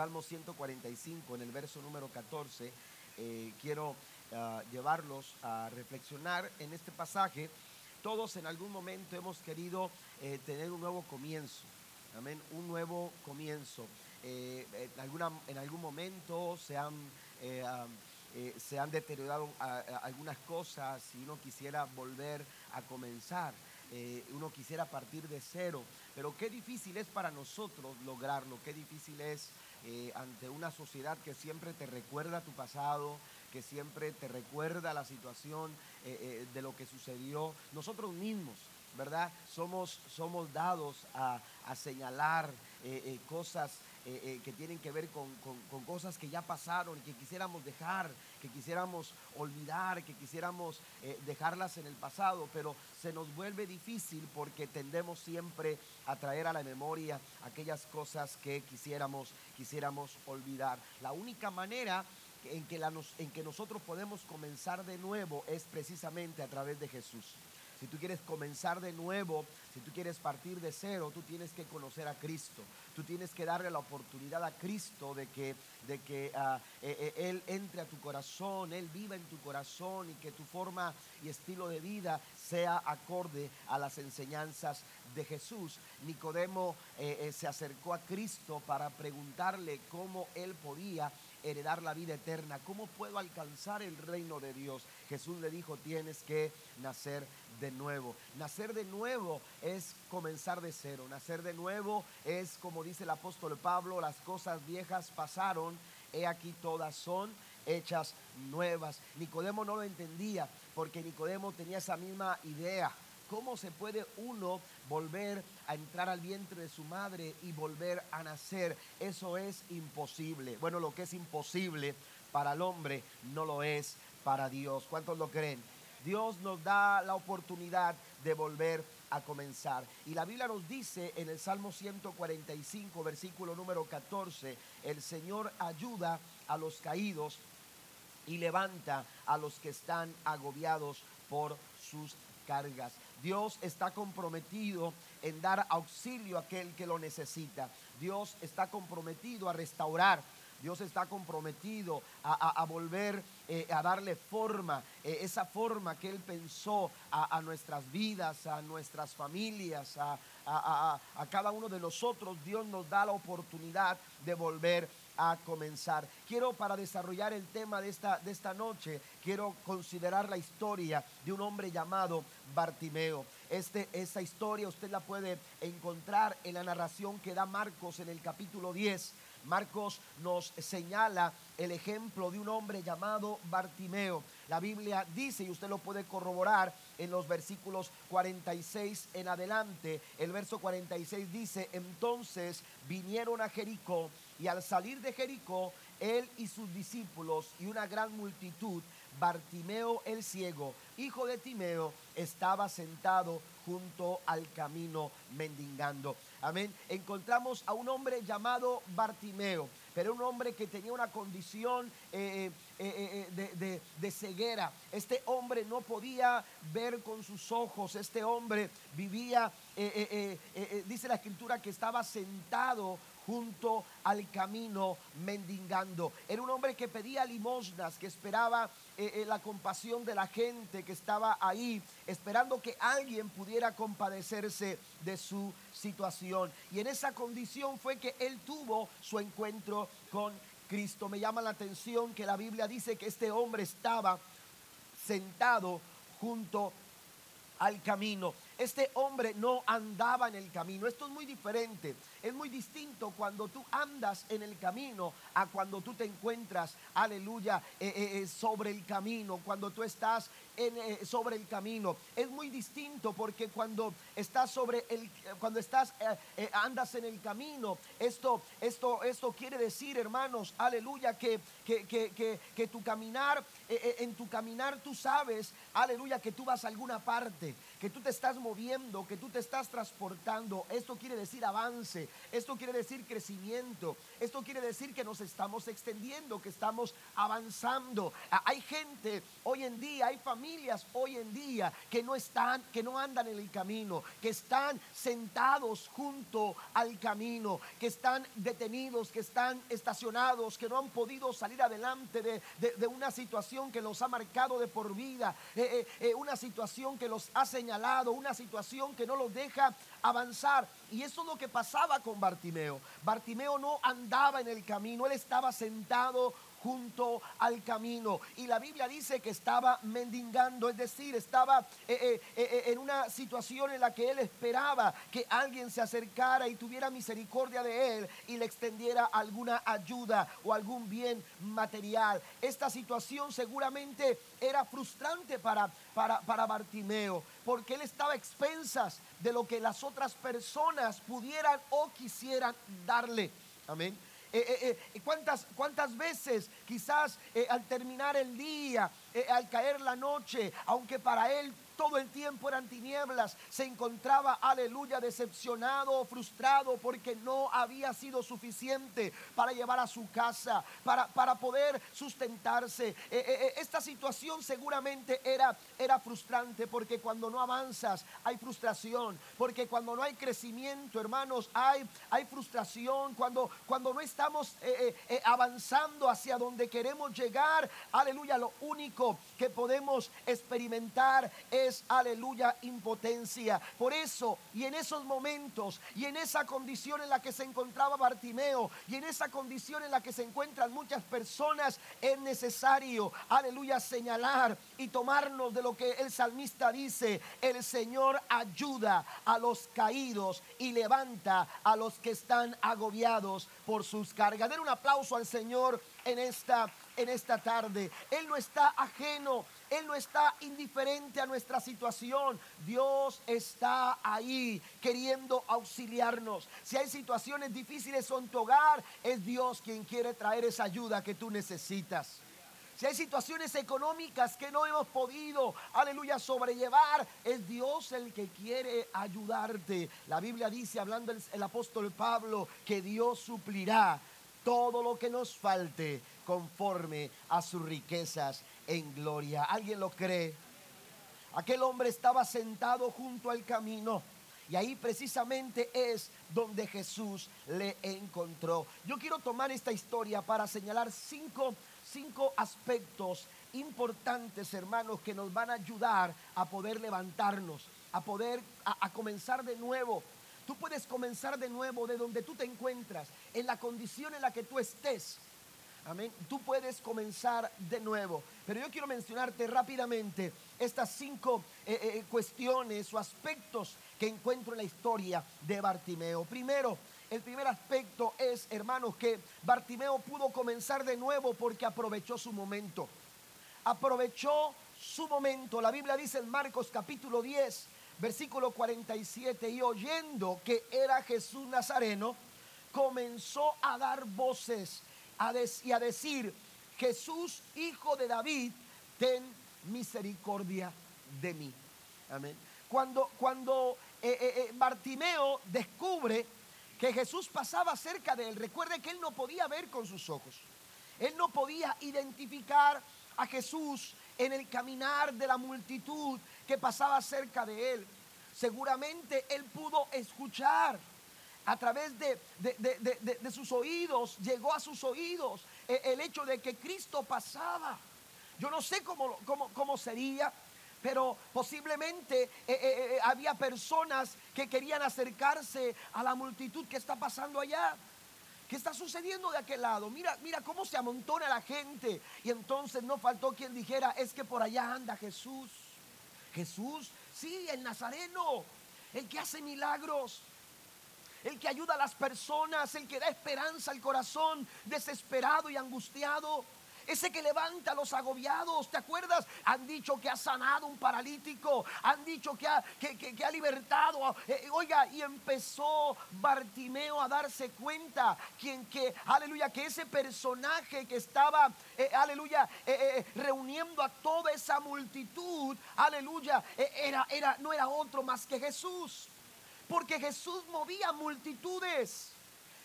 Salmo 145, en el verso número 14, eh, quiero ah, llevarlos a reflexionar en este pasaje. Todos en algún momento hemos querido eh, tener un nuevo comienzo, amén, un nuevo comienzo. Eh, en, algún momento se han, se han deteriorado ah, algunas cosas y uno quisiera volver a comenzar. Uno quisiera partir de cero, pero qué difícil es para nosotros lograrlo, qué difícil es eh, ante una sociedad que siempre te recuerda tu pasado, que siempre te recuerda la situación eh, eh, de lo que sucedió. Nosotros mismos, ¿verdad? Somos, somos dados a, a señalar cosas eh, eh, que tienen que ver con, cosas que ya pasaron que quisiéramos dejar, que quisiéramos olvidar, que quisiéramos eh, dejarlas en el pasado, pero se nos vuelve difícil porque tendemos siempre a traer a la memoria aquellas cosas que quisiéramos, quisiéramos olvidar. La única manera en que, la en que nosotros podemos comenzar de nuevo es precisamente a través de Jesús. Si tú quieres comenzar de nuevo, si tú quieres partir de cero, tú tienes que conocer a Cristo. Tú tienes que darle la oportunidad a Cristo de que, de que ah, eh, eh, Él entre a tu corazón, Él viva en tu corazón y que tu forma y estilo de vida sea acorde a las enseñanzas de Jesús. Nicodemo eh, se acercó a Cristo para preguntarle cómo Él podía heredar la vida eterna? ¿Cómo puedo alcanzar el reino de Dios? Jesús le dijo, tienes que nacer de nuevo. Nacer de nuevo es comenzar de cero. Nacer de nuevo es, como dice el apóstol Pablo, las cosas viejas pasaron, he aquí todas son hechas nuevas. Nicodemo no lo entendía porque Nicodemo tenía esa misma idea. ¿Cómo se puede uno volver a entrar al vientre de su madre y volver a nacer? Eso es imposible. Bueno, lo que es imposible para el hombre no lo es para Dios. ¿Cuántos lo creen? Dios nos da la oportunidad de volver a comenzar. Y la Biblia nos dice en el Salmo 145, versículo número 14, el Señor ayuda a los caídos y levanta a los que están agobiados por sus cargas. Dios está comprometido en dar auxilio a aquel que lo necesita. Dios está comprometido a restaurar. Dios está comprometido a, volver eh, a darle forma, eh, esa forma que Él pensó a, nuestras vidas, a nuestras familias, a, a cada uno de nosotros. Dios nos da la oportunidad de volver a comenzar. Quiero para desarrollar el tema de esta, de esta noche, quiero considerar la historia de un hombre llamado Bartimeo. Este, esta historia usted la puede encontrar en la narración que da Marcos en el capítulo 10. Marcos nos señala el ejemplo de un hombre llamado Bartimeo. La Biblia dice, y usted lo puede corroborar en los versículos 46 en adelante, el verso 46 dice, entonces vinieron a Jericó y al salir de Jericó, él y sus discípulos y una gran multitud, Bartimeo el ciego, hijo de Timeo, estaba sentado junto al camino mendigando. Amén. Encontramos a un hombre llamado Bartimeo, pero un hombre que tenía una condición eh, eh, eh, de, de, ceguera. Este hombre no podía ver con sus ojos. Este hombre vivía, dice la escritura, que estaba sentado junto al camino mendigando. Era un hombre que pedía limosnas, que esperaba eh, eh, la compasión de la gente que estaba ahí, esperando que alguien pudiera compadecerse de su situación. Y en esa condición fue que él tuvo su encuentro con Cristo. Me llama la atención que la Biblia dice que este hombre estaba sentado junto al camino. Este hombre no andaba en el camino. Esto es muy diferente. Es muy distinto cuando tú andas en el camino a cuando tú te encuentras, aleluya, eh, eh, eh, sobre el camino, cuando tú estás en, sobre el camino. Es muy distinto porque cuando estás sobre el, cuando estás, andas en el camino, esto, esto, esto quiere decir, hermanos, aleluya, que, que, que, que tu caminar, en tu caminar tú sabes, aleluya, que tú vas a alguna parte que tú te estás moviendo, que tú te estás transportando, esto quiere decir avance, esto quiere decir crecimiento, esto quiere decir que nos estamos extendiendo, que estamos avanzando. Hay gente hoy en día, hay familias hoy en día que no están, que no andan en el camino, que están sentados junto al camino, que están detenidos, que están estacionados, que no han podido salir adelante de, una situación que los ha marcado de por vida, eh, eh, eh, una situación que los ha señalado, una situación que no los deja avanzar. Y eso es lo que pasaba con Bartimeo. Bartimeo no andaba en el camino, él estaba sentado junto al camino. Y la Biblia dice que estaba mendigando, es decir, estaba eh, eh, eh, en una situación en la que él esperaba que alguien se acercara y tuviera misericordia de él y le extendiera alguna ayuda o algún bien material. Esta situación seguramente era frustrante para, para, para Bartimeo, porque él estaba a expensas de lo que las otras personas pudieran o quisieran darle. Amén. Eh, eh, eh, ¿cuántas, ¿Cuántas veces quizás al terminar el día, al caer la noche, aunque para él todo el tiempo eran tinieblas, se encontraba, aleluya, decepcionado, frustrado porque no había sido suficiente para llevar a su casa, para, para poder sustentarse. Eh, eh, eh, esta situación seguramente era, era frustrante porque cuando no avanzas hay frustración, porque cuando no hay crecimiento, hermanos, hay, hay frustración, cuando, cuando no estamos avanzando hacia donde queremos llegar, aleluya, lo único que podemos experimentar es aleluya, impotencia. Por eso, y en esos momentos, y en esa condición en la que se encontraba Bartimeo, y en esa condición en la que se encuentran muchas personas, es necesario, aleluya, señalar y tomarnos de lo que el salmista dice, el Señor ayuda a los caídos y levanta a los que están agobiados por sus cargas. Den un aplauso al Señor en esta en esta tarde. Él no está ajeno, Él no está indiferente a nuestra situación. Dios está ahí queriendo auxiliarnos. Si hay situaciones difíciles en tu hogar, es Dios quien quiere traer esa ayuda que tú necesitas. Si hay situaciones económicas que no hemos podido, aleluya, sobrellevar, es Dios el que quiere ayudarte. La Biblia dice, hablando el, el apóstol Pablo, que Dios suplirá todo lo que nos falte conforme a sus riquezas en gloria. ¿Alguien lo cree? Aquel hombre estaba sentado junto al camino. Y ahí precisamente es donde Jesús le encontró. Yo quiero tomar esta historia para señalar cinco, cinco aspectos importantes, hermanos, que nos van a ayudar a poder levantarnos, a poder a comenzar de nuevo. Tú puedes comenzar de nuevo de donde tú te encuentras, en la condición en la que tú estés. Amén. Tú puedes comenzar de nuevo. Pero yo quiero mencionarte rápidamente estas cinco eh, eh, cuestiones o aspectos que encuentro en la historia de Bartimeo. Primero, el primer aspecto es, hermanos, que Bartimeo pudo comenzar de nuevo porque aprovechó su momento. Aprovechó su momento. La Biblia dice en Marcos capítulo 10, versículo 47, y oyendo que era Jesús Nazareno, comenzó a dar voces y a decir, Jesús, hijo de David, ten misericordia de mí. Amén. Cuando, cuando eh, eh, eh, Bartimeo descubre que Jesús pasaba cerca de él, recuerde que él no podía ver con sus ojos. Él no podía identificar a Jesús en el caminar de la multitud que pasaba cerca de él. Seguramente él pudo escuchar a través de, sus oídos, llegó a sus oídos eh, el hecho de que Cristo pasaba. Yo no sé cómo, cómo, sería, pero posiblemente eh, eh, había personas que querían acercarse a la multitud que está pasando allá. ¿Qué está sucediendo de aquel lado? Mira, mira cómo se amontona la gente. Y entonces no faltó quien dijera, es que por allá anda Jesús. Jesús, sí, el Nazareno, el que hace milagros el que ayuda a las personas, el que da esperanza al corazón desesperado y angustiado. ese que levanta a los agobiados, ¿te acuerdas? Han dicho que ha sanado un paralítico, han dicho que ha, que, ha libertado. Eh, oiga, y empezó Bartimeo a darse cuenta quien que, aleluya, que ese personaje que estaba, eh, aleluya, eh, reuniendo a toda esa multitud, aleluya, era, era, no era otro más que Jesús. Porque Jesús movía multitudes.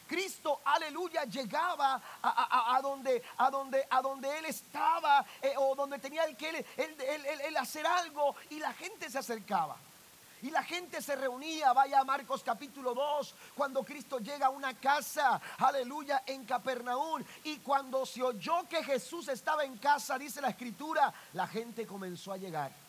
Cristo, aleluya, llegaba a, donde, a, donde, a donde Él estaba eh, o donde tenía el que él, hacer algo y la gente se acercaba. Y la gente se reunía, vaya a Marcos capítulo 2, cuando Cristo llega a una casa, aleluya, en Capernaum. Y cuando se oyó que Jesús estaba en casa, dice la escritura, la gente comenzó a llegar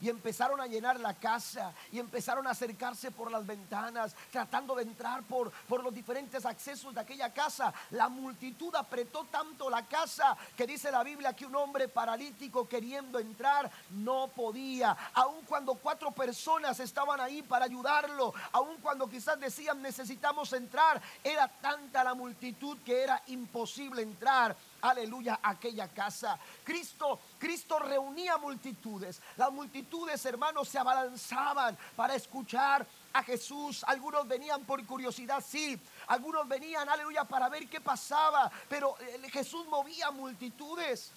y empezaron a llenar la casa y empezaron a acercarse por las ventanas, tratando de entrar por, por los diferentes accesos de aquella casa. La multitud apretó tanto la casa que dice la Biblia que un hombre paralítico queriendo entrar no podía. Aun cuando cuatro personas estaban ahí para ayudarlo, aun cuando quizás decían necesitamos entrar, era tanta la multitud que era imposible entrar aleluya, aquella casa. Cristo, Cristo reunía multitudes. Las multitudes, hermanos, se abalanzaban para escuchar a Jesús. Algunos venían por curiosidad, sí. Algunos venían, aleluya, para ver qué pasaba. Pero eh, Jesús movía multitudes.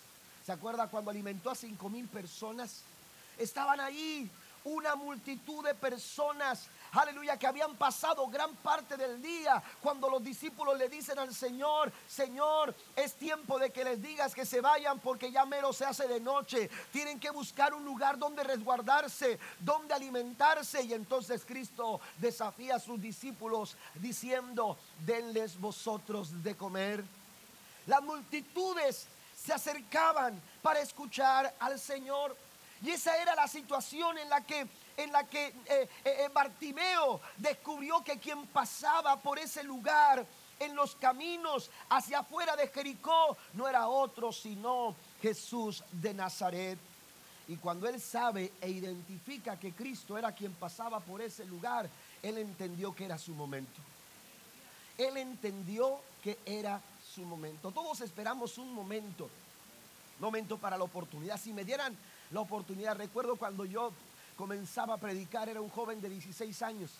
¿Se acuerda cuando alimentó a cinco mil personas? Estaban ahí una multitud de personas aleluya, que habían pasado gran parte del día cuando los discípulos le dicen al Señor, Señor, es tiempo de que les digas que se vayan porque ya mero se hace de noche. Tienen que buscar un lugar donde resguardarse, donde alimentarse. Y entonces Cristo desafía a sus discípulos diciendo, denles vosotros de comer. Las multitudes se acercaban para escuchar al Señor. Y esa era la situación en la que en la que eh, eh, eh, Bartimeo descubrió que quien pasaba por ese lugar en los caminos hacia afuera de Jericó no era otro sino Jesús de Nazaret. Y cuando él sabe e identifica que Cristo era quien pasaba por ese lugar, él entendió que era su momento. Él entendió que era su momento. Todos esperamos un momento, momento para la oportunidad. Si me dieran la oportunidad, recuerdo cuando yo comenzaba a predicar, era un joven de 16 años.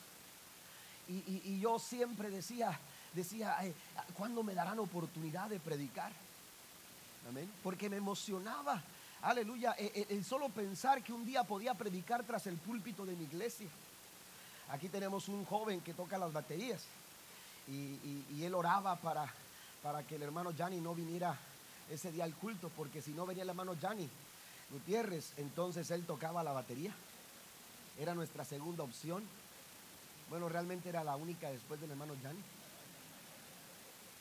Y, yo siempre decía, decía, ¿cuándo me darán oportunidad de predicar? Amén. Porque me emocionaba, aleluya, e, e, el, solo pensar que un día podía predicar tras el púlpito de mi iglesia. Aquí tenemos un joven que toca las baterías y, él oraba para, para que el hermano Gianni no viniera ese día al culto, porque si no venía el hermano Gianni Gutiérrez, entonces él tocaba la batería era nuestra segunda opción. Bueno, realmente era la única después del hermano Jan.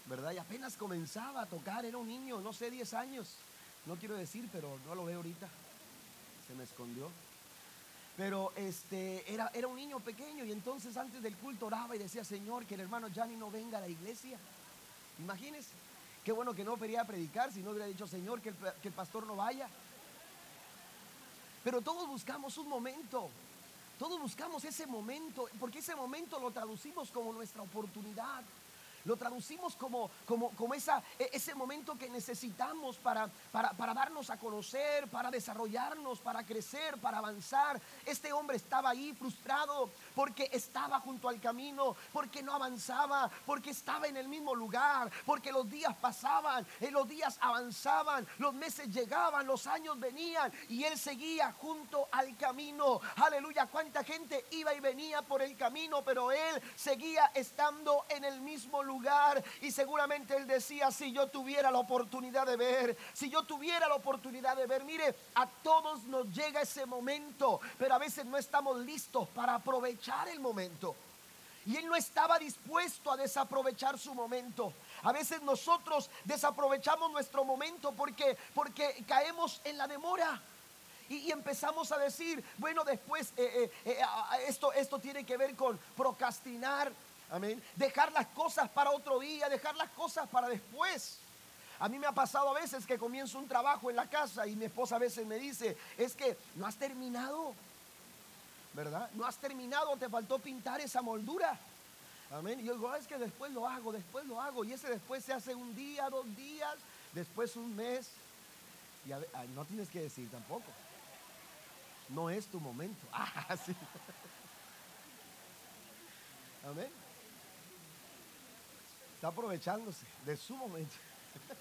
¿Verdad? Y apenas comenzaba a tocar, era un niño, no sé, 10 años. No quiero decir, pero no lo veo ahorita. Se me escondió. Pero este era, era un niño pequeño y entonces antes del culto oraba y decía, Señor, que el hermano Gianni no venga a la iglesia. Imagínense, qué bueno que no quería predicar, si no hubiera dicho, Señor, que el, que el pastor no vaya. Pero todos buscamos un momento todos buscamos ese momento, porque ese momento lo traducimos como nuestra oportunidad. Lo traducimos como, como, como esa, e, ese momento que necesitamos para, para, darnos a conocer, para desarrollarnos, para crecer, para avanzar. Este hombre estaba ahí frustrado porque estaba junto al camino, porque no avanzaba, porque estaba en el mismo lugar, porque los días pasaban, eh, los días avanzaban, los meses llegaban, los años venían y él seguía junto al camino. Aleluya, cuánta gente iba y venía por el camino, pero él seguía estando en el mismo lugar lugar y seguramente él decía, si yo tuviera la oportunidad de ver, si yo tuviera la oportunidad de ver, mire, a todos nos llega ese momento, pero a veces no estamos listos para aprovechar el momento. Y él no estaba dispuesto a desaprovechar su momento. A veces nosotros desaprovechamos nuestro momento porque, porque caemos en la demora. Y, empezamos a decir, bueno, después eh, eh, eh, esto, esto tiene que ver con procrastinar, Amén. Dejar las cosas para otro día, dejar las cosas para después. A mí me ha pasado a veces que comienzo un trabajo en la casa y mi esposa a veces me dice, es que no has terminado, ¿verdad? No has terminado, te faltó pintar esa moldura. Amén. Y yo digo, "Ah, es que después lo hago, después lo hago. Y ese después se hace un día, dos días, después un mes. Y a ve- ah, no tienes que decir tampoco. No es tu momento. Ah, sí. Amén. Está aprovechándose de su momento.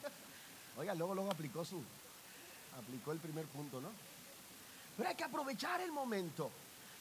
Oiga, luego, luego aplicó su, aplicó el primer punto, ¿no? Pero hay que aprovechar el momento.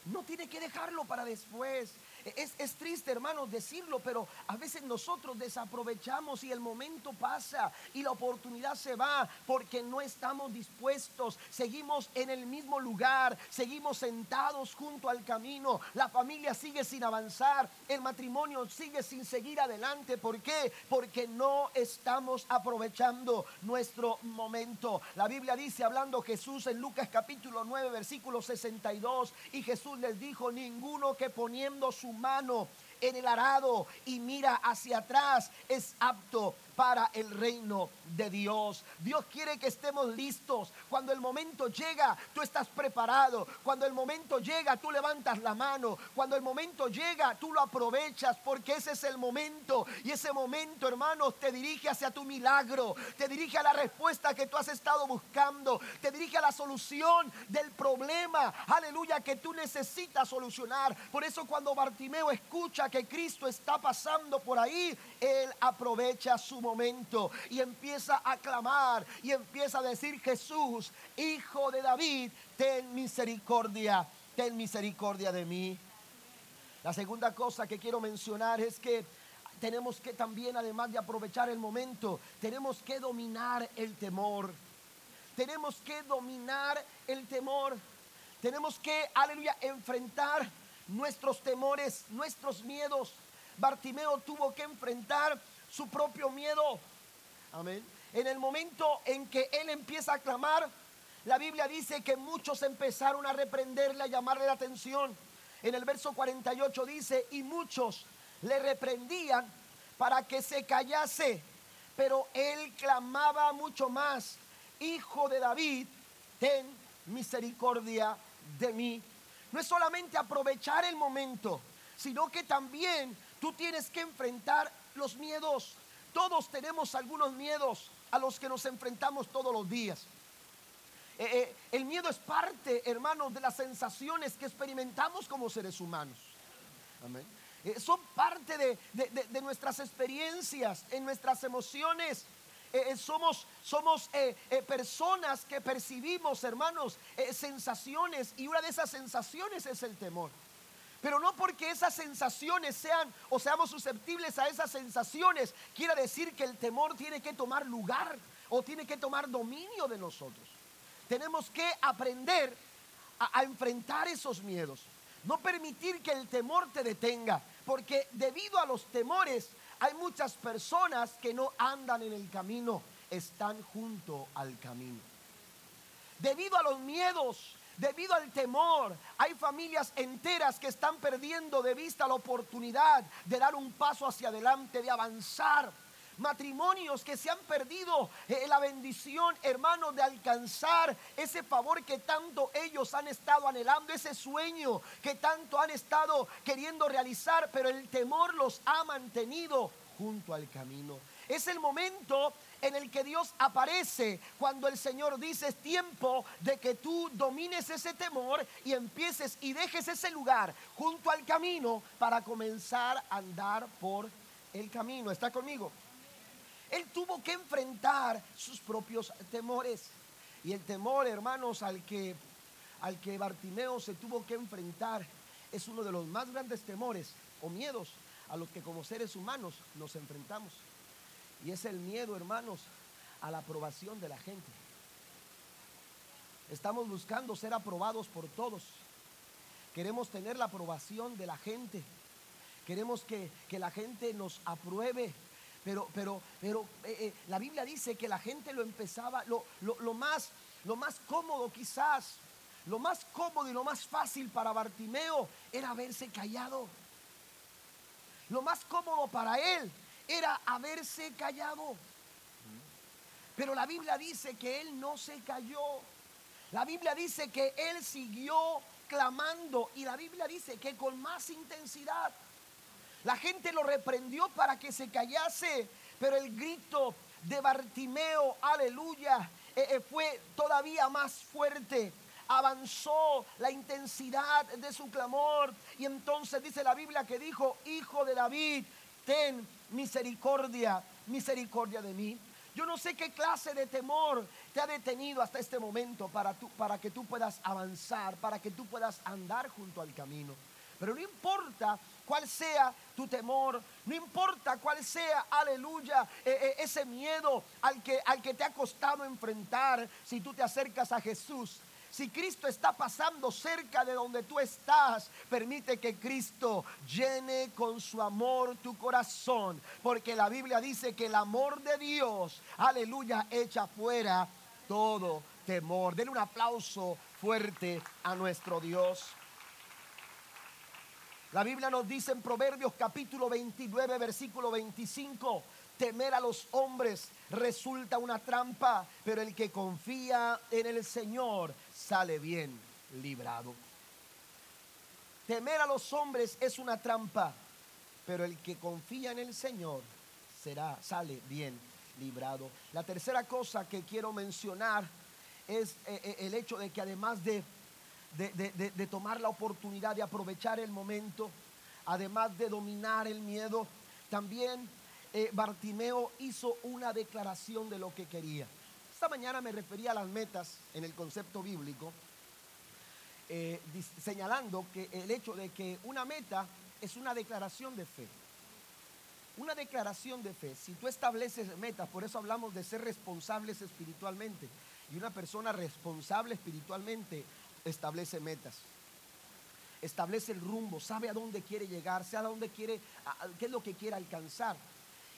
No tiene que dejarlo para después. Es, es triste, hermanos, decirlo, pero a veces nosotros desaprovechamos y el momento pasa y la oportunidad se va porque no estamos dispuestos. Seguimos en el mismo lugar, seguimos sentados junto al camino. La familia sigue sin avanzar, el matrimonio sigue sin seguir adelante. ¿Por qué? Porque no estamos aprovechando nuestro momento. La Biblia dice, hablando Jesús en Lucas capítulo 9, versículo 62, y Jesús les dijo, ninguno que poniendo su mano en el arado y mira hacia atrás es apto para el reino de Dios. Dios quiere que estemos listos. Cuando el momento llega, tú estás preparado. Cuando el momento llega, tú levantas la mano. Cuando el momento llega, tú lo aprovechas porque ese es el momento. Y ese momento, hermanos, te dirige hacia tu milagro. Te dirige a la respuesta que tú has estado buscando. Te dirige a la solución del problema. Aleluya, que tú necesitas solucionar. Por eso cuando Bartimeo escucha que Cristo está pasando por ahí, él aprovecha su momento y empieza a clamar y empieza a decir, Jesús, hijo de David, ten misericordia, ten misericordia de mí. La segunda cosa que quiero mencionar es que tenemos que también, además de aprovechar el momento, tenemos que dominar el temor. Tenemos que dominar el temor. Tenemos que, aleluya, enfrentar nuestros temores, nuestros miedos. Bartimeo tuvo que enfrentar su propio miedo. Amén. En el momento en que él empieza a clamar, la Biblia dice que muchos empezaron a reprenderle, a llamarle la atención. En el verso 48 dice, y muchos le reprendían para que se callase, pero él clamaba mucho más, Hijo de David, ten misericordia de mí. No es solamente aprovechar el momento, sino que también tú tienes que enfrentar los miedos. Todos tenemos algunos miedos a los que nos enfrentamos todos los días. Eh, eh, el miedo es parte, hermanos, de las sensaciones que experimentamos como seres humanos. Amén. Eh, son parte de, de- de- de nuestras experiencias, en nuestras emociones. Somos somos personas que percibimos, hermanos, sensaciones y una de esas sensaciones es el temor. Pero no porque esas sensaciones sean o seamos susceptibles a esas sensaciones, quiere decir que el temor tiene que tomar lugar o tiene que tomar dominio de nosotros. Tenemos que aprender a, a enfrentar esos miedos. No permitir que el temor te detenga, porque debido a los temores hay muchas personas que no andan en el camino, están junto al camino. Debido a los miedos, debido al temor, hay familias enteras que están perdiendo de vista la oportunidad de dar un paso hacia adelante, de avanzar. Matrimonios que se han perdido eh, la bendición, hermanos, de alcanzar ese favor que tanto ellos han estado anhelando, ese sueño que tanto han estado queriendo realizar, pero el temor los ha mantenido junto al camino. Es el momento en el que Dios aparece cuando el Señor dice es tiempo de que tú domines ese temor y empieces y dejes ese lugar junto al camino para comenzar a andar por el camino. ¿Está conmigo? Él tuvo que enfrentar sus propios temores. Y el temor, hermanos, al que, al que Bartimeo se tuvo que enfrentar es uno de los más grandes temores o miedos a los que como seres humanos nos enfrentamos. Y es el miedo, hermanos, a la aprobación de la gente. Estamos buscando ser aprobados por todos. Queremos tener la aprobación de la gente. Queremos que, que la gente nos apruebe. Pero, pero, pero eh, eh, la Biblia dice que la gente lo empezaba, lo, lo- lo más, lo más cómodo quizás, lo más cómodo y lo más fácil para Bartimeo era haberse callado. Lo más cómodo para él era haberse callado. Pero la Biblia dice que él no se cayó. La Biblia dice que él siguió clamando y la Biblia dice que con más intensidad. La gente lo reprendió para que se callase, pero el grito de Bartimeo, aleluya, eh, eh, fue todavía más fuerte. Avanzó la intensidad de su clamor y entonces dice la Biblia que dijo, Hijo de David, ten misericordia, misericordia de mí. Yo no sé qué clase de temor te ha detenido hasta este momento para, para que tú puedas avanzar, para que tú puedas andar junto al camino. Pero no importa cuál sea tu temor, no importa cuál sea, aleluya, e, e, ese miedo al que, al que te ha costado enfrentar, si tú te acercas a Jesús, si Cristo está pasando cerca de donde tú estás, permite que Cristo llene con su amor tu corazón. Porque la Biblia dice que el amor de Dios, aleluya, echa fuera todo temor. Denle un aplauso fuerte a nuestro Dios. La Biblia nos dice en Proverbios capítulo 29, versículo 25, temer a los hombres resulta una trampa, pero el que confía en el Señor sale bien librado. Temer a los hombres es una trampa, pero el que confía en el Señor será sale bien librado. La tercera cosa que quiero mencionar es eh, eh, el hecho de que además de de, tomar la oportunidad de aprovechar el momento, además de dominar el miedo, también eh, Bartimeo hizo una declaración de lo que quería. Mañana me refería a las metas en el concepto bíblico, eh, señalando que el hecho de que una meta es una declaración de fe. Una declaración de fe. Si tú estableces metas, por eso hablamos de ser responsables espiritualmente. Y una persona responsable espiritualmente establece metas. Establece el rumbo, sabe a dónde quiere llegar, sabe a dónde quiere, qué es lo que quiere alcanzar.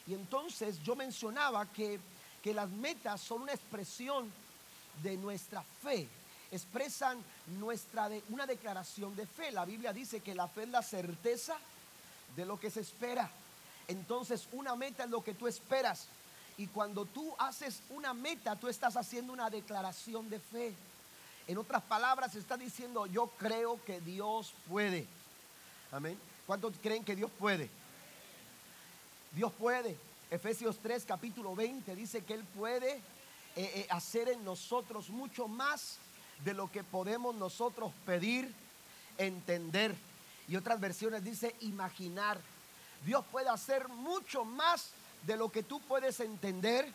Y entonces yo mencionaba que, que las metas son una expresión de nuestra fe, expresan nuestra una declaración de fe. La Biblia dice que la fe es la certeza de lo que se espera. Entonces una meta es lo que tú esperas. Y cuando tú haces una meta, tú estás haciendo una declaración de fe. En otras palabras, está diciendo, yo creo que Dios puede. Amén. ¿Cuántos creen que Dios puede? Dios puede. Efesios 3, capítulo 20, dice que Él puede eh, eh, hacer en nosotros mucho más de lo que podemos nosotros pedir, entender. Y otras versiones dice imaginar. Dios puede hacer mucho más de lo que tú puedes entender,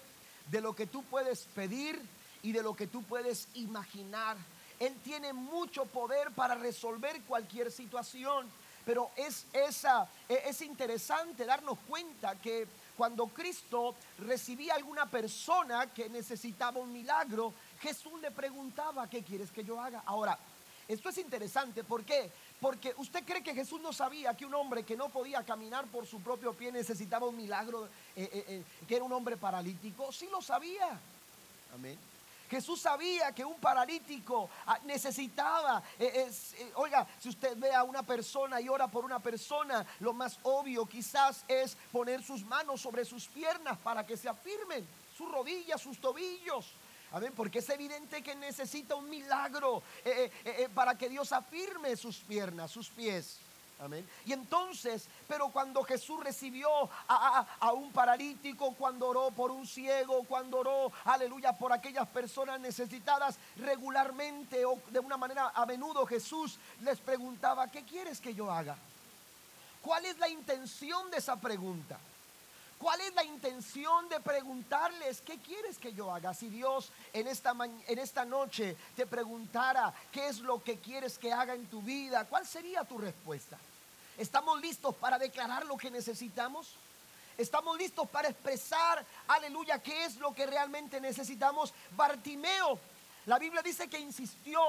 de lo que tú puedes pedir, y de lo que tú puedes imaginar. Él tiene mucho poder para resolver cualquier situación. Pero es, esa, e, es interesante darnos cuenta que cuando Cristo recibía a alguna persona que necesitaba un milagro, Jesús le preguntaba, ¿qué quieres que yo haga? Ahora, esto es interesante, ¿por qué? Porque usted cree que Jesús no sabía que un hombre que no podía caminar por su propio pie necesitaba un milagro, eh, eh, eh, que era un hombre paralítico. Sí lo sabía. Amén. Jesús sabía que un paralítico ah, necesitaba, eh, eh, oiga, si usted ve a una persona y ora por una persona, lo más obvio quizás es poner sus manos sobre sus piernas para que se afirmen, sus rodillas, sus tobillos. Amén, porque es evidente que necesita un milagro eh, para que Dios afirme sus piernas, sus pies. Y entonces, pero cuando Jesús recibió a, un paralítico, cuando oró por un ciego, cuando oró, aleluya, por aquellas personas necesitadas regularmente o de una manera a menudo, Jesús les preguntaba, ¿qué quieres que yo haga? ¿Cuál es la intención de esa pregunta? ¿Cuál es la intención de preguntarles qué quieres que yo haga? Si Dios en esta, en esta noche te preguntara qué es lo que quieres que haga en tu vida, ¿cuál sería tu respuesta? ¿Estamos listos para declarar lo que necesitamos? ¿Estamos listos para expresar, aleluya, qué es lo que realmente necesitamos? Bartimeo, la Biblia dice que insistió,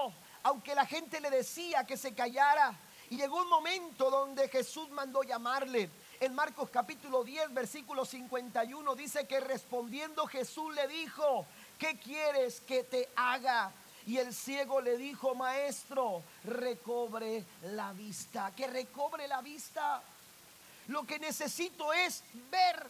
aunque la gente le decía que se callara. Y llegó un momento donde Jesús mandó llamarle. En Marcos capítulo 10, versículo 51 dice que respondiendo Jesús le dijo, ¿qué quieres que te haga? Y el ciego le dijo, maestro, recobre la vista, que recobre la vista. Lo que necesito es ver,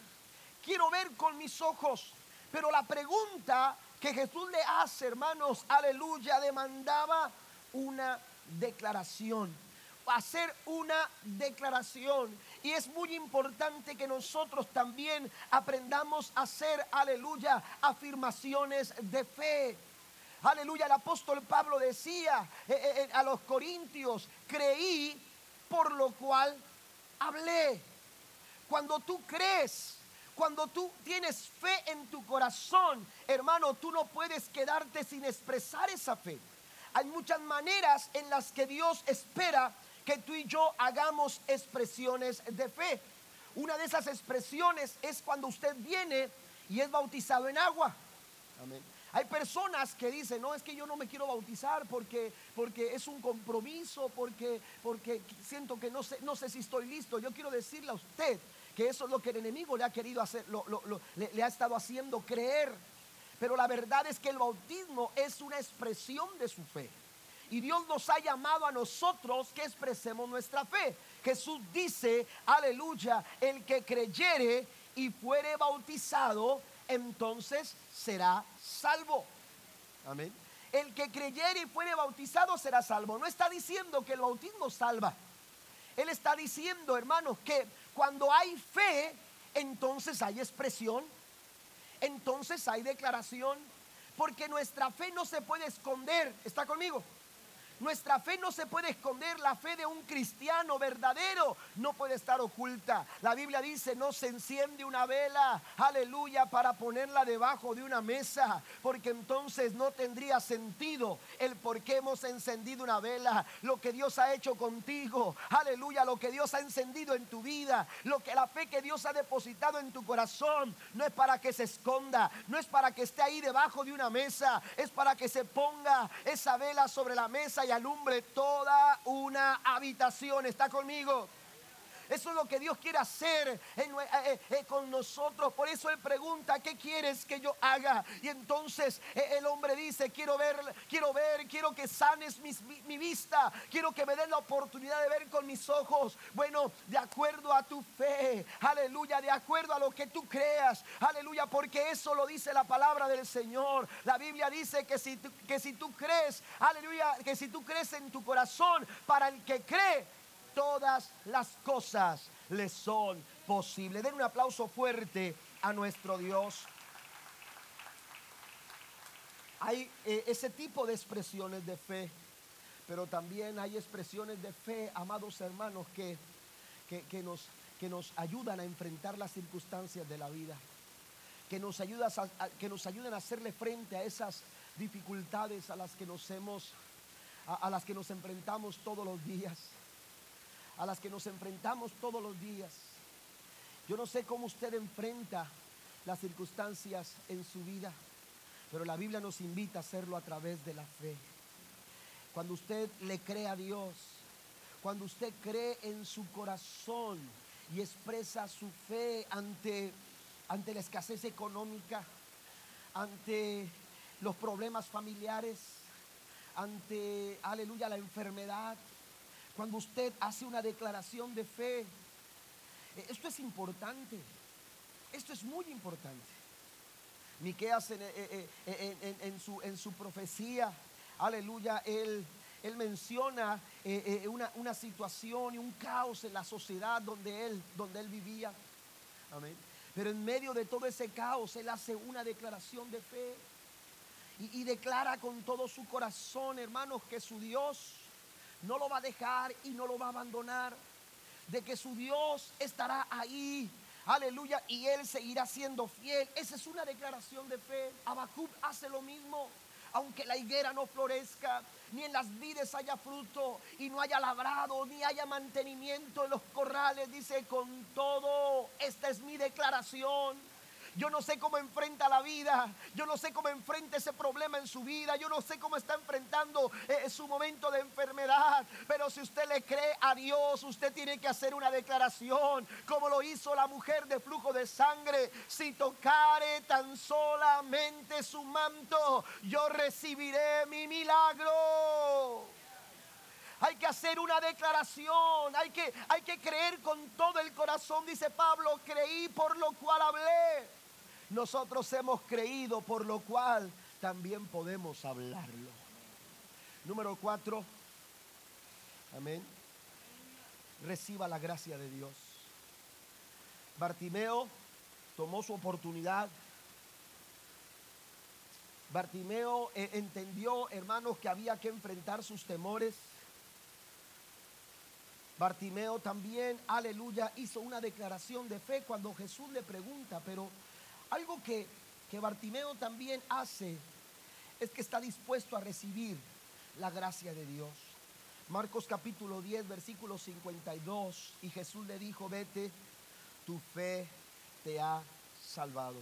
quiero ver con mis ojos. Pero la pregunta que Jesús le hace, hermanos, aleluya, demandaba una declaración, hacer una declaración. Y es muy importante que nosotros también aprendamos a hacer, aleluya, afirmaciones de fe. Aleluya, el apóstol Pablo decía eh, eh, eh, a los corintios, creí por lo cual hablé. Cuando tú crees, cuando tú tienes fe en tu corazón, hermano, tú no puedes quedarte sin expresar esa fe. Hay muchas maneras en las que Dios espera que tú y yo hagamos expresiones de fe. Una de esas expresiones es cuando usted viene y es bautizado en agua. Amén. Hay personas que dicen, no, es que yo no me quiero bautizar porque, porque es un compromiso, porque, porque siento que no sé, no sé si estoy listo. Yo quiero decirle a usted que eso es lo que el enemigo le ha querido hacer, le, le ha estado haciendo creer. Pero la verdad es que el bautismo es una expresión de su fe. Y Dios nos ha llamado a nosotros que expresemos nuestra fe. Jesús dice, aleluya, el que creyere y fuere bautizado entonces será salvo. Amén. El que creyere y fuere bautizado será salvo. No está diciendo que el bautismo salva. Él está diciendo, hermanos, que cuando hay fe, entonces hay expresión, entonces hay declaración, porque nuestra fe no se puede esconder. ¿Está conmigo? Nuestra fe no se puede esconder, la fe de un cristiano verdadero no puede estar oculta. La Biblia dice, no se enciende una vela, aleluya, para ponerla debajo de una mesa, porque entonces no tendría sentido el por qué hemos encendido una vela, lo que Dios ha hecho contigo, aleluya, lo que Dios ha encendido en tu vida, lo que la fe que Dios ha depositado en tu corazón, no es para que se esconda, no es para que esté ahí debajo de una mesa, es para que se ponga esa vela sobre la mesa y alumbre toda una habitación. ¿Está conmigo? Eso es lo que Dios quiere hacer eh, eh, eh, con nosotros. Por eso Él pregunta, ¿qué quieres que yo haga? Y entonces el hombre dice, quiero ver, quiero ver, quiero que sanes mi, vista, quiero que me den la oportunidad de ver con mis ojos. Bueno, de acuerdo a tu fe, aleluya, de acuerdo a lo que tú creas, aleluya, porque eso lo dice la palabra del Señor. La Biblia dice que si, que si tú crees, aleluya, que si tú crees en tu corazón, para el que cree, todas las cosas le son posibles. Den un aplauso fuerte a nuestro Dios. Hay eh, ese tipo de expresiones de fe, pero también hay expresiones de fe, amados hermanos, que, que, nos, que nos ayudan a enfrentar las circunstancias de la vida, que nos, ayudan a, que nos a hacerle frente a esas dificultades a las que nos hemos, a las que nos enfrentamos todos los días a las que nos enfrentamos todos los días. Yo no sé cómo usted enfrenta las circunstancias en su vida, pero la Biblia nos invita a hacerlo a través de la fe. Cuando usted le cree a Dios, cuando usted cree en su corazón y expresa su fe ante, ante la escasez económica, ante los problemas familiares, ante, aleluya, la enfermedad, cuando usted hace una declaración de fe. Eh, esto es importante. Esto es muy importante. Miqueas en, eh, eh, en, su, profecía, aleluya, él, menciona una, situación y un caos en la sociedad donde él, donde él vivía. Amén. Pero en medio de todo ese caos, él hace una declaración de fe y declara con todo su corazón, hermanos, que su Dios no lo va a dejar y no lo va a abandonar. De que su Dios estará ahí. Aleluya. Y él seguirá siendo fiel. Esa es una declaración de fe. Abacub hace lo mismo. Aunque la higuera no florezca, ni en las vides haya fruto, y no haya labrado, ni haya mantenimiento en los corrales, dice con todo, esta es mi declaración yo no sé cómo enfrenta la vida. Yo no sé cómo enfrenta ese problema en su vida. Yo no sé cómo está enfrentando eh, su momento de enfermedad. Pero si usted le cree a Dios, usted tiene que hacer una declaración, como lo hizo la mujer de flujo de sangre. Si tocare tan solamente su manto, yo recibiré mi milagro. Hay que hacer una declaración, hay que, hay que creer con todo el corazón, dice Pablo, creí por lo cual hablé. Nosotros hemos creído, por lo cual también podemos hablarlo. Número cuatro. Amén. reciba la gracia de Dios. Bartimeo tomó su oportunidad. Bartimeo eh, entendió, hermanos, que había que enfrentar sus temores. Bartimeo también, aleluya, hizo una declaración de fe cuando Jesús le pregunta, pero algo que, que Bartimeo también hace es que está dispuesto a recibir la gracia de Dios. Marcos capítulo 10, versículo 52, y Jesús le dijo, vete, tu fe te ha salvado.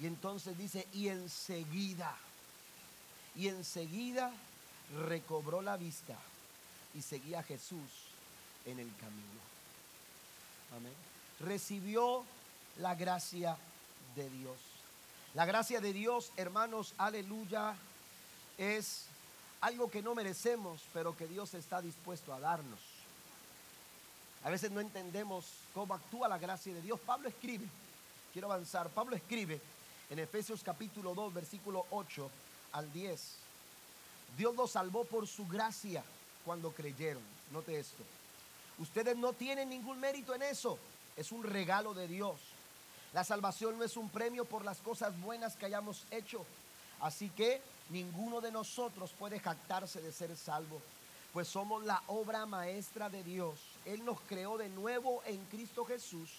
Y entonces dice, y enseguida, y enseguida recobró la vista y seguía a Jesús en el camino. Amén. Recibió la gracia Dios. La gracia de Dios, hermanos, aleluya, es algo que no merecemos, pero que Dios está dispuesto a darnos. A veces no entendemos cómo actúa la gracia de Dios. Pablo escribe, quiero avanzar, Pablo escribe en Efesios capítulo 2, versículo 8 al 10. Dios los salvó por su gracia cuando creyeron. Note esto. Ustedes no tienen ningún mérito en eso. Es un regalo de Dios. La salvación no es un premio por las cosas buenas que hayamos hecho. Así que ninguno de nosotros puede jactarse de ser salvo, pues somos la obra maestra de Dios. Él nos creó de nuevo en Cristo Jesús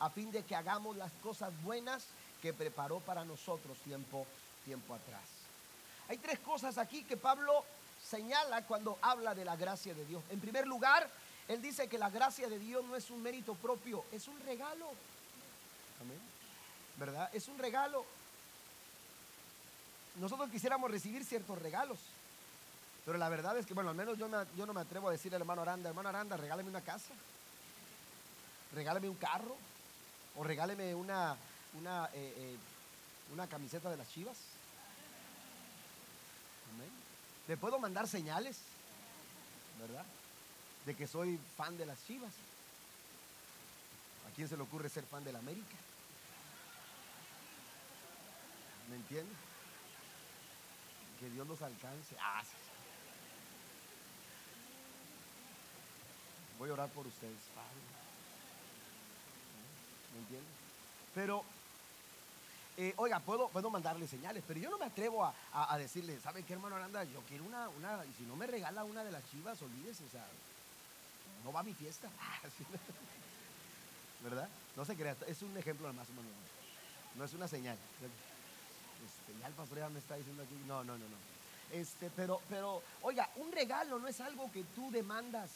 a fin de que hagamos las cosas buenas que preparó para nosotros tiempo, tiempo atrás. Hay tres cosas aquí que Pablo señala cuando habla de la gracia de Dios. En primer lugar, él dice que la gracia de Dios no es un mérito propio, es un regalo. Amén. ¿Verdad? Es un regalo. Nosotros quisiéramos recibir ciertos regalos. Pero la verdad es que, bueno, al menos yo, no me atrevo a decirle al hermano Aranda, hermano Aranda, regáleme una casa, regáleme un carro, o regáleme una, una, eh, eh, una camiseta de las chivas. Amén. Le puedo mandar señales, ¿verdad? De que soy fan de las chivas. ¿A quién se le ocurre ser fan de la América? ¿Me entiende? Que Dios nos alcance. Ah, Voy a orar por ustedes, ¿Me entienden? Pero, eh, oiga, puedo, puedo mandarle señales, pero yo no me atrevo a, decirle, ¿sabe qué, hermano Aranda? Yo quiero una, una, y si no me regala una de las chivas, olvídese, o sea, no va a mi fiesta. ¿Verdad? No se crea, es un ejemplo más o menos. No es una señal. Este, me está diciendo aquí, no, no, no, no. Este, pero, pero, oiga, un regalo no es algo que tú demandas.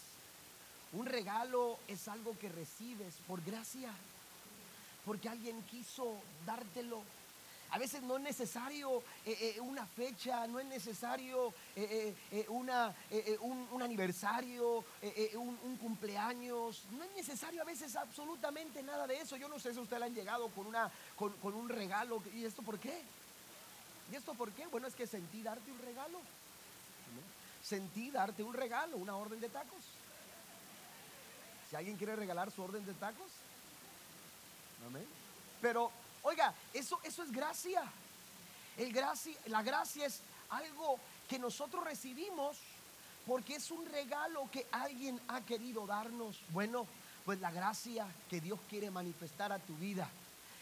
Un regalo es algo que recibes por gracia, porque alguien quiso dártelo. A veces no es necesario eh, eh, una fecha, no es necesario eh, una, un, aniversario, un, cumpleaños. No es necesario a veces absolutamente nada de eso. Yo no sé si usted le han llegado con, una, con, con un regalo. ¿Y esto por qué? ¿Y esto por qué? Bueno, es que sentí darte un regalo. Sentí darte un regalo, una orden de tacos. Si alguien quiere regalar su orden de tacos, amén. Pero, oiga, eso, eso es gracia. El gracia. La gracia es algo que nosotros recibimos porque es un regalo que alguien ha querido darnos. Bueno, pues la gracia que Dios quiere manifestar a tu vida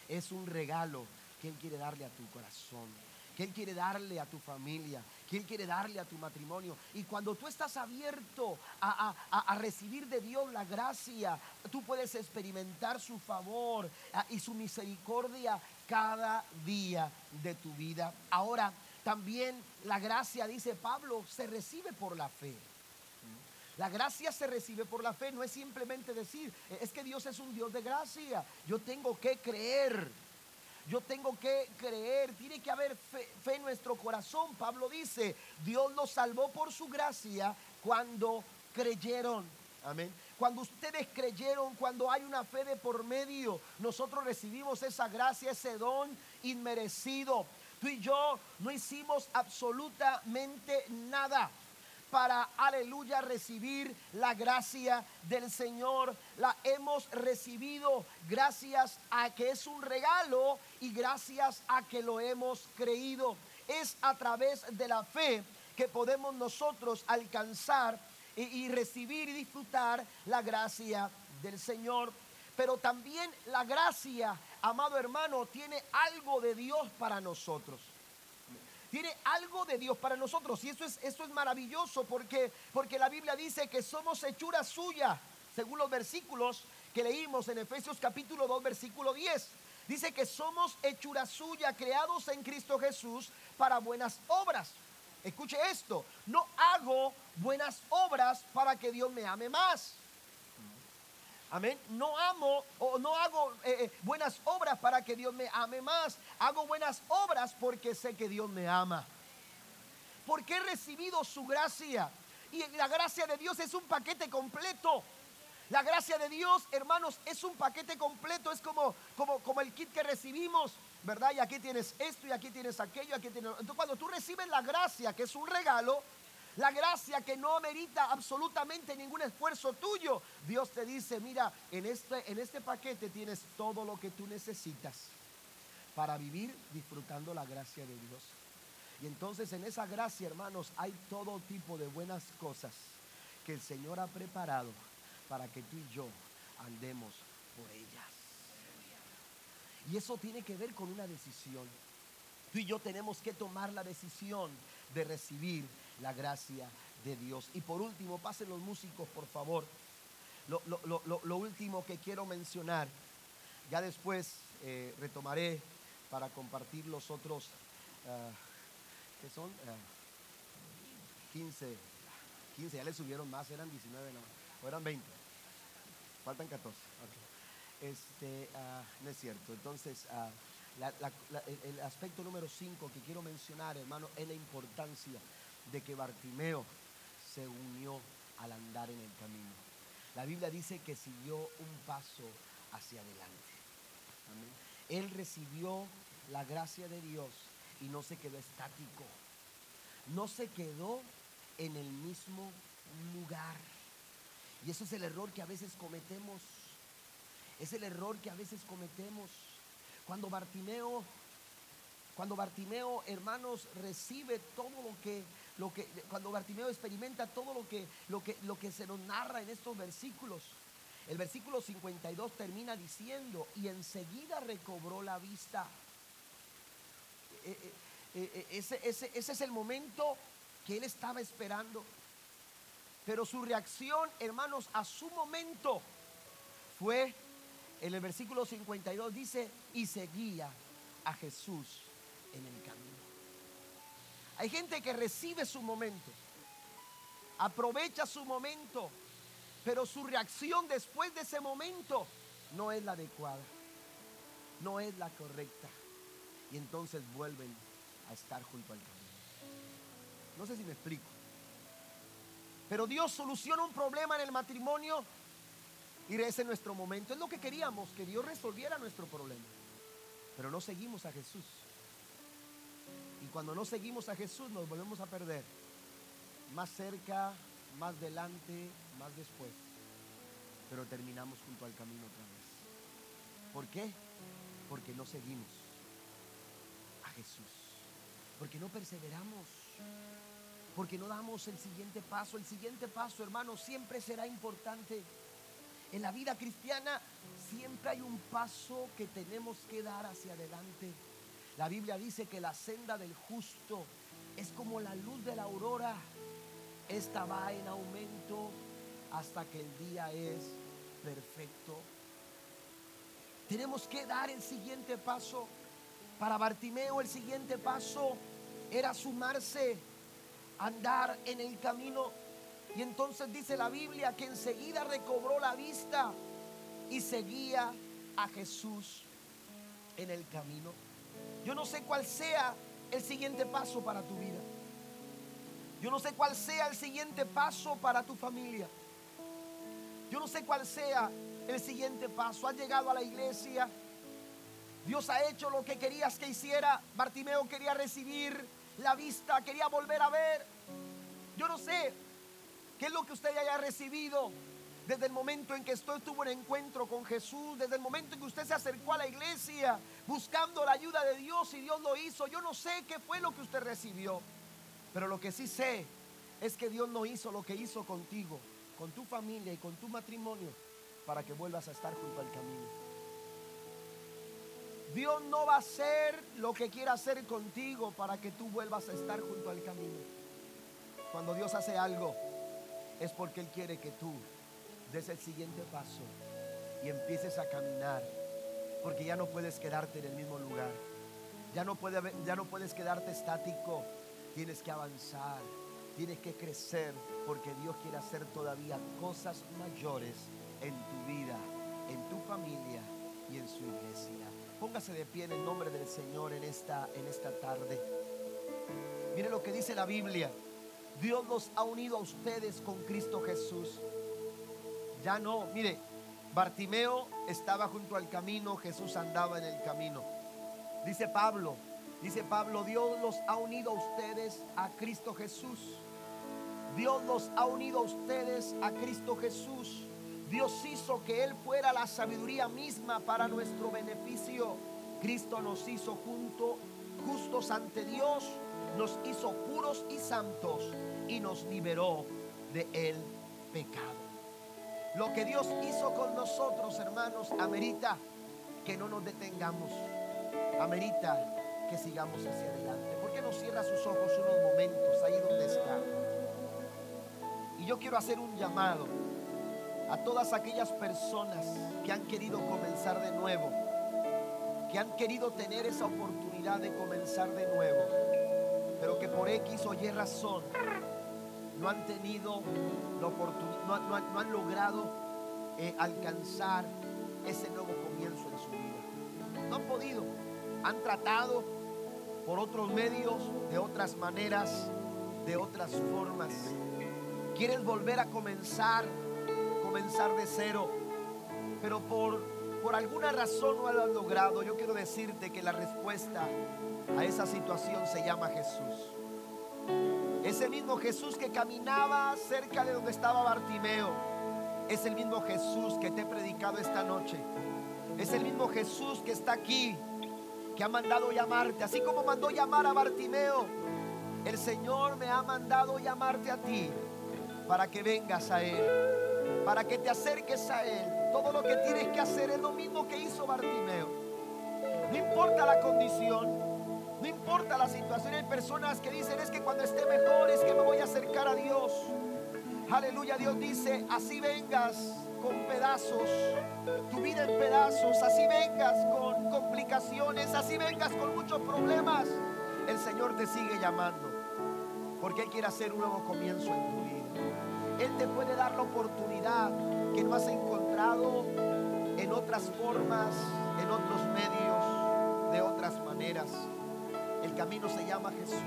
es un regalo que Él quiere darle a tu corazón que Él quiere darle a tu familia, que Él quiere darle a tu matrimonio. Y cuando tú estás abierto a, recibir de Dios la gracia, tú puedes experimentar su favor ah, y su misericordia cada día de tu vida. Ahora, también la gracia, dice Pablo, se recibe por la fe. La gracia se recibe por la fe, no es simplemente decir, es que Dios es un Dios de gracia, yo tengo que creer yo tengo que creer, tiene que haber fe, en nuestro corazón. Pablo dice, Dios los salvó por su gracia cuando creyeron. Amén. Cuando ustedes creyeron, cuando hay una fe de por medio, nosotros recibimos esa gracia, ese don inmerecido. Tú y yo no hicimos absolutamente nada para, aleluya, recibir la gracia del Señor. La hemos recibido gracias a que es un regalo y gracias a que lo hemos creído. Es a través de la fe que podemos nosotros alcanzar y, recibir y disfrutar la gracia del Señor. Pero también la gracia, amado hermano, tiene algo de Dios para nosotros tiene algo de Dios para nosotros. Y eso es, eso es maravilloso porque, porque la Biblia dice que somos hechura suya, según los versículos que leímos en Efesios capítulo 2, versículo 10. Dice que somos hechura suya, creados en Cristo Jesús para buenas obras. Escuche esto, no hago buenas obras para que Dios me ame más. Amén. No amo o no hago eh, eh, buenas obras para que Dios me ame más. Hago buenas obras porque sé que Dios me ama. Porque he recibido su gracia. Y la gracia de Dios es un paquete completo. La gracia de Dios, hermanos, es un paquete completo. Es como, como, como el kit que recibimos, ¿verdad? Y aquí tienes esto y aquí tienes aquello. Aquí tienes... Entonces, cuando tú recibes la gracia, que es un regalo, la gracia que no amerita absolutamente ningún esfuerzo tuyo. Dios te dice, mira, en este, en este paquete tienes todo lo que tú necesitas para vivir disfrutando la gracia de Dios. Y entonces en esa gracia, hermanos, hay todo tipo de buenas cosas que el Señor ha preparado para que tú y yo andemos por ellas. Y eso tiene que ver con una decisión. Tú y yo tenemos que tomar la decisión de recibir la gracia de Dios. Y por último, pasen los músicos, por favor. Lo, último que quiero mencionar, ya después eh, retomaré para compartir los otros, uh, ¿qué son? 15, ah, 15, ya le subieron más, eran 19, no, o eran 20, faltan 14. Este, ah, no es cierto, entonces el aspecto número 5 que quiero mencionar, hermano, es la importancia de que Bartimeo se unió al andar en el camino. La Biblia dice que siguió un paso hacia adelante. Él recibió la gracia de Dios y no se quedó estático. No se quedó en el mismo lugar. Y eso es el error que a veces cometemos. Es el error que a veces cometemos. Cuando Bartimeo, cuando Bartimeo, hermanos, recibe todo lo que lo que, cuando Bartimeo experimenta todo lo que, lo, que, lo que se nos narra en estos versículos. El versículo 52 termina diciendo, y enseguida recobró la vista. Eh, eh, eh, ese, ese, ese es el momento que él estaba esperando. Pero su reacción, hermanos, a su momento fue, en el versículo 52 dice, y seguía a Jesús en el camino. Hay gente que recibe su momento, aprovecha su momento, pero su reacción después de ese momento no es la adecuada, no es la correcta. Y entonces vuelven a estar junto al camino. No sé si me explico. Pero Dios soluciona un problema en el matrimonio y ese es nuestro momento. Es lo que queríamos, que Dios resolviera nuestro problema. Pero no seguimos a Jesús. Y cuando no seguimos a Jesús nos volvemos a perder. Más cerca, más delante, más después. Pero terminamos junto al camino otra vez. ¿Por qué? Porque no seguimos a Jesús. Porque no perseveramos. Porque no damos el siguiente paso. El siguiente paso, hermano, siempre será importante. En la vida cristiana siempre hay un paso que tenemos que dar hacia adelante. La Biblia dice que la senda del justo es como la luz de la aurora. Esta va en aumento hasta que el día es perfecto. Tenemos que dar el siguiente paso. Para Bartimeo el siguiente paso era sumarse, andar en el camino. Y entonces dice la Biblia que enseguida recobró la vista y seguía a Jesús en el camino. Yo no sé cuál sea el siguiente paso para tu vida. Yo no sé cuál sea el siguiente paso para tu familia. Yo no sé cuál sea el siguiente paso. Has llegado a la iglesia. Dios ha hecho lo que querías que hiciera. Bartimeo quería recibir la vista, quería volver a ver. Yo no sé qué es lo que usted haya recibido desde el momento en que usted tuvo un encuentro con Jesús, desde el momento en que usted se acercó a la iglesia buscando la ayuda de Dios y Dios lo hizo. Yo no sé qué fue lo que usted recibió, pero lo que sí sé es que Dios no hizo lo que hizo contigo, con tu familia y con tu matrimonio para que vuelvas a estar junto al camino. Dios no va a hacer lo que quiera hacer contigo para que tú vuelvas a estar junto al camino. Cuando Dios hace algo es porque Él quiere que tú des el siguiente paso y empieces a caminar. Porque ya no puedes quedarte en el mismo lugar. Ya no, ya no puedes quedarte estático. Tienes que avanzar. Tienes que crecer. Porque Dios quiere hacer todavía cosas mayores en tu vida, en tu familia y en su iglesia. Póngase de pie en el nombre del Señor en esta, en esta tarde. Mire lo que dice la Biblia. Dios nos ha unido a ustedes con Cristo Jesús. Ya no, mire, Bartimeo estaba junto al camino, Jesús andaba en el camino. Dice Pablo, dice Pablo, Dios los ha unido a ustedes a Cristo Jesús. Dios los ha unido a ustedes a Cristo Jesús. Dios hizo que Él fuera la sabiduría misma para nuestro beneficio. Cristo nos hizo junto, justos ante Dios, nos hizo puros y santos y nos liberó de el pecado. Lo que Dios hizo con nosotros, hermanos, amerita que no nos detengamos. Amerita que sigamos hacia adelante. ¿Por qué no cierra sus ojos unos momentos ahí donde está? Y yo quiero hacer un llamado a todas aquellas personas que han querido comenzar de nuevo, que han querido tener esa oportunidad de comenzar de nuevo, pero que por X o Y razón no han tenido la oportunidad, no, han logrado eh, alcanzar ese nuevo comienzo en su vida. No han podido, han tratado por otros medios, de otras maneras, de otras formas. Quieren volver a comenzar comenzar de cero, pero por, por alguna razón no lo han logrado, yo quiero decirte que la respuesta a esa situación se llama Jesús. Ese mismo Jesús que caminaba cerca de donde estaba Bartimeo, es el mismo Jesús que te he predicado esta noche. Es el mismo Jesús que está aquí, que ha mandado llamarte, así como mandó llamar a Bartimeo. El Señor me ha mandado llamarte a ti para que vengas a Él para que te acerques a Él. Todo lo que tienes que hacer es lo mismo que hizo Bartimeo. No importa la condición, no importa la situación. Hay personas que dicen es que cuando esté mejor es que me voy a acercar a Dios. Aleluya, Dios dice, así vengas con pedazos, tu vida en pedazos, así vengas con complicaciones, así vengas con muchos problemas. El Señor te sigue llamando porque Él quiere hacer un nuevo comienzo en tu vida. Él te puede dar la oportunidad que no has encontrado en otras formas, en otros medios, de otras maneras. El camino se llama Jesús.